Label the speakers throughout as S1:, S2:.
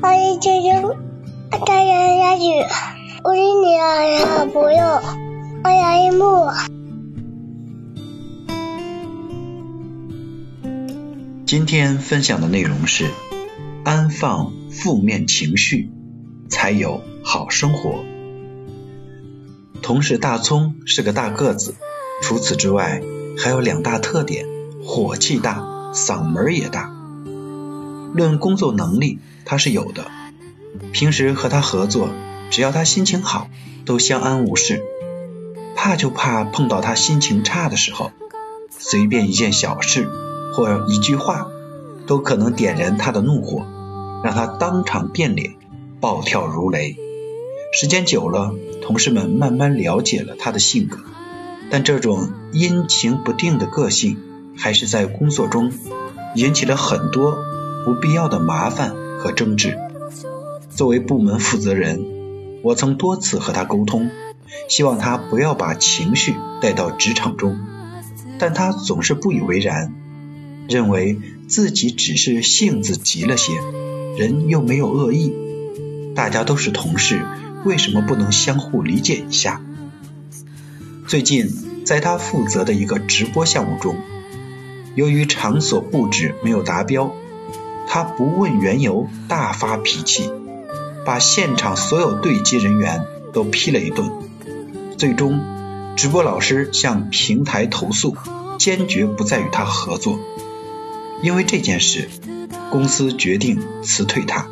S1: 我是猪猪，大人下去，我是你的好朋友，我叫一木。
S2: 今天分享的内容是：安放负面情绪，才有好生活。同事大葱是个大个子，除此之外还有两大特点：火气大，嗓门也大。论工作能力，他是有的。平时和他合作，只要他心情好，都相安无事。怕就怕碰到他心情差的时候，随便一件小事或一句话，都可能点燃他的怒火，让他当场变脸，暴跳如雷。时间久了，同事们慢慢了解了他的性格，但这种阴晴不定的个性，还是在工作中引起了很多不必要的麻烦和争执。作为部门负责人，我曾多次和他沟通，希望他不要把情绪带到职场中，但他总是不以为然，认为自己只是性子急了些，人又没有恶意，大家都是同事。为什么不能相互理解一下？最近在他负责的一个直播项目中，由于场所布置没有达标，他不问缘由大发脾气，把现场所有对接人员都批了一顿。最终，直播老师向平台投诉，坚决不再与他合作。因为这件事，公司决定辞退他。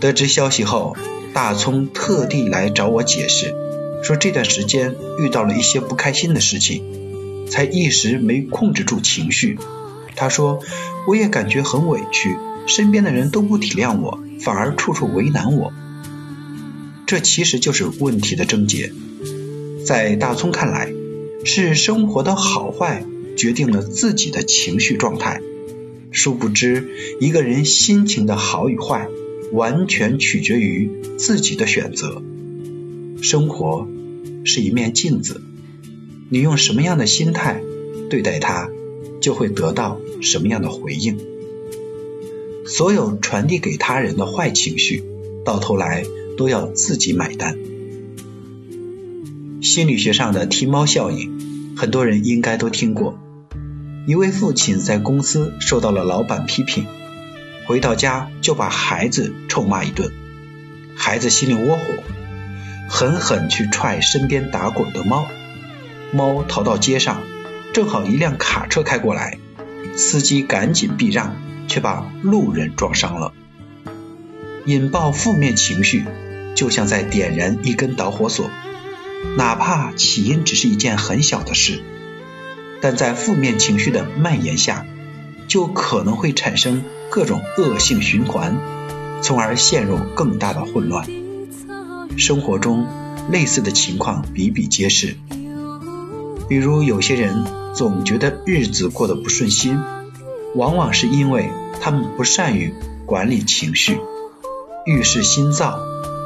S2: 得知消息后。大葱特地来找我解释，说这段时间遇到了一些不开心的事情，才一时没控制住情绪。他说：“我也感觉很委屈，身边的人都不体谅我，反而处处为难我。这其实就是问题的症结。在大葱看来，是生活的好坏决定了自己的情绪状态。殊不知，一个人心情的好与坏。”完全取决于自己的选择。生活是一面镜子，你用什么样的心态对待它，就会得到什么样的回应。所有传递给他人的坏情绪，到头来都要自己买单。心理学上的踢猫效应，很多人应该都听过。一位父亲在公司受到了老板批评。回到家就把孩子臭骂一顿，孩子心里窝火，狠狠去踹身边打滚的猫，猫逃到街上，正好一辆卡车开过来，司机赶紧避让，却把路人撞伤了。引爆负面情绪，就像在点燃一根导火索，哪怕起因只是一件很小的事，但在负面情绪的蔓延下。就可能会产生各种恶性循环，从而陷入更大的混乱。生活中类似的情况比比皆是，比如有些人总觉得日子过得不顺心，往往是因为他们不善于管理情绪，遇事心躁，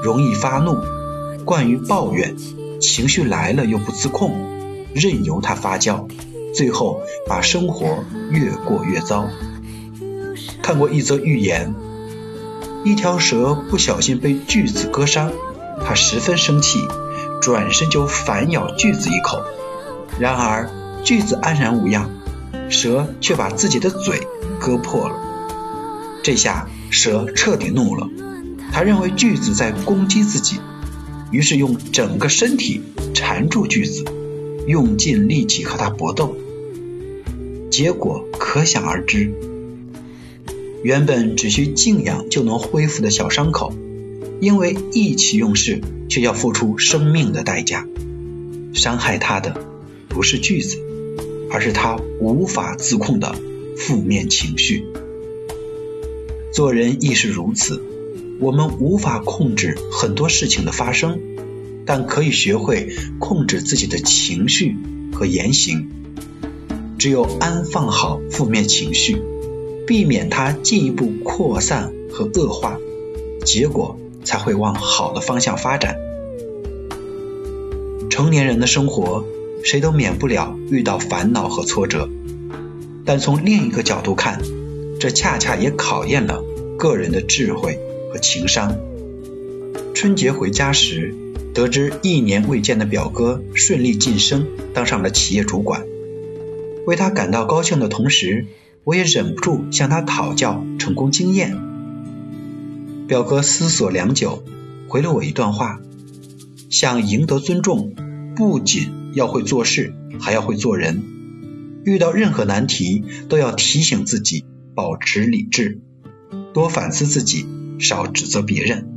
S2: 容易发怒，惯于抱怨，情绪来了又不自控，任由它发酵。最后把生活越过越糟。看过一则寓言，一条蛇不小心被锯子割伤，它十分生气，转身就反咬锯子一口。然而锯子安然无恙，蛇却把自己的嘴割破了。这下蛇彻底怒了，他认为锯子在攻击自己，于是用整个身体缠住锯子，用尽力气和它搏斗。结果可想而知，原本只需静养就能恢复的小伤口，因为意气用事，却要付出生命的代价。伤害他的不是句子，而是他无法自控的负面情绪。做人亦是如此，我们无法控制很多事情的发生，但可以学会控制自己的情绪和言行。只有安放好负面情绪，避免它进一步扩散和恶化，结果才会往好的方向发展。成年人的生活，谁都免不了遇到烦恼和挫折，但从另一个角度看，这恰恰也考验了个人的智慧和情商。春节回家时，得知一年未见的表哥顺利晋升，当上了企业主管，为他感到高兴的同时，我也忍不住向他讨教成功经验。表哥思索良久，回了我一段话：想赢得尊重，不仅要会做事，还要会做人。遇到任何难题，都要提醒自己保持理智，多反思自己，少指责别人。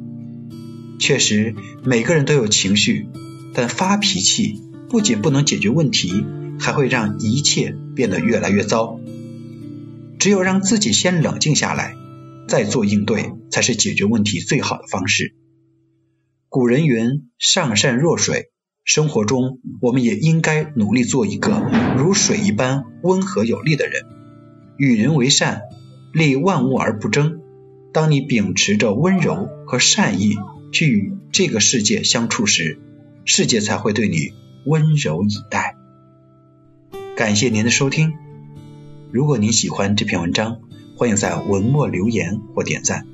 S2: 确实，每个人都有情绪，但发脾气不仅不能解决问题，还会让一切变得越来越糟。只有让自己先冷静下来，再做应对，才是解决问题最好的方式。古人云：“上善若水。”生活中，我们也应该努力做一个如水一般温和有力的人，与人为善，利万物而不争。当你秉持着温柔和善意去与这个世界相处时，世界才会对你温柔以待。感谢您的收听。如果您喜欢这篇文章，欢迎在文末留言或点赞。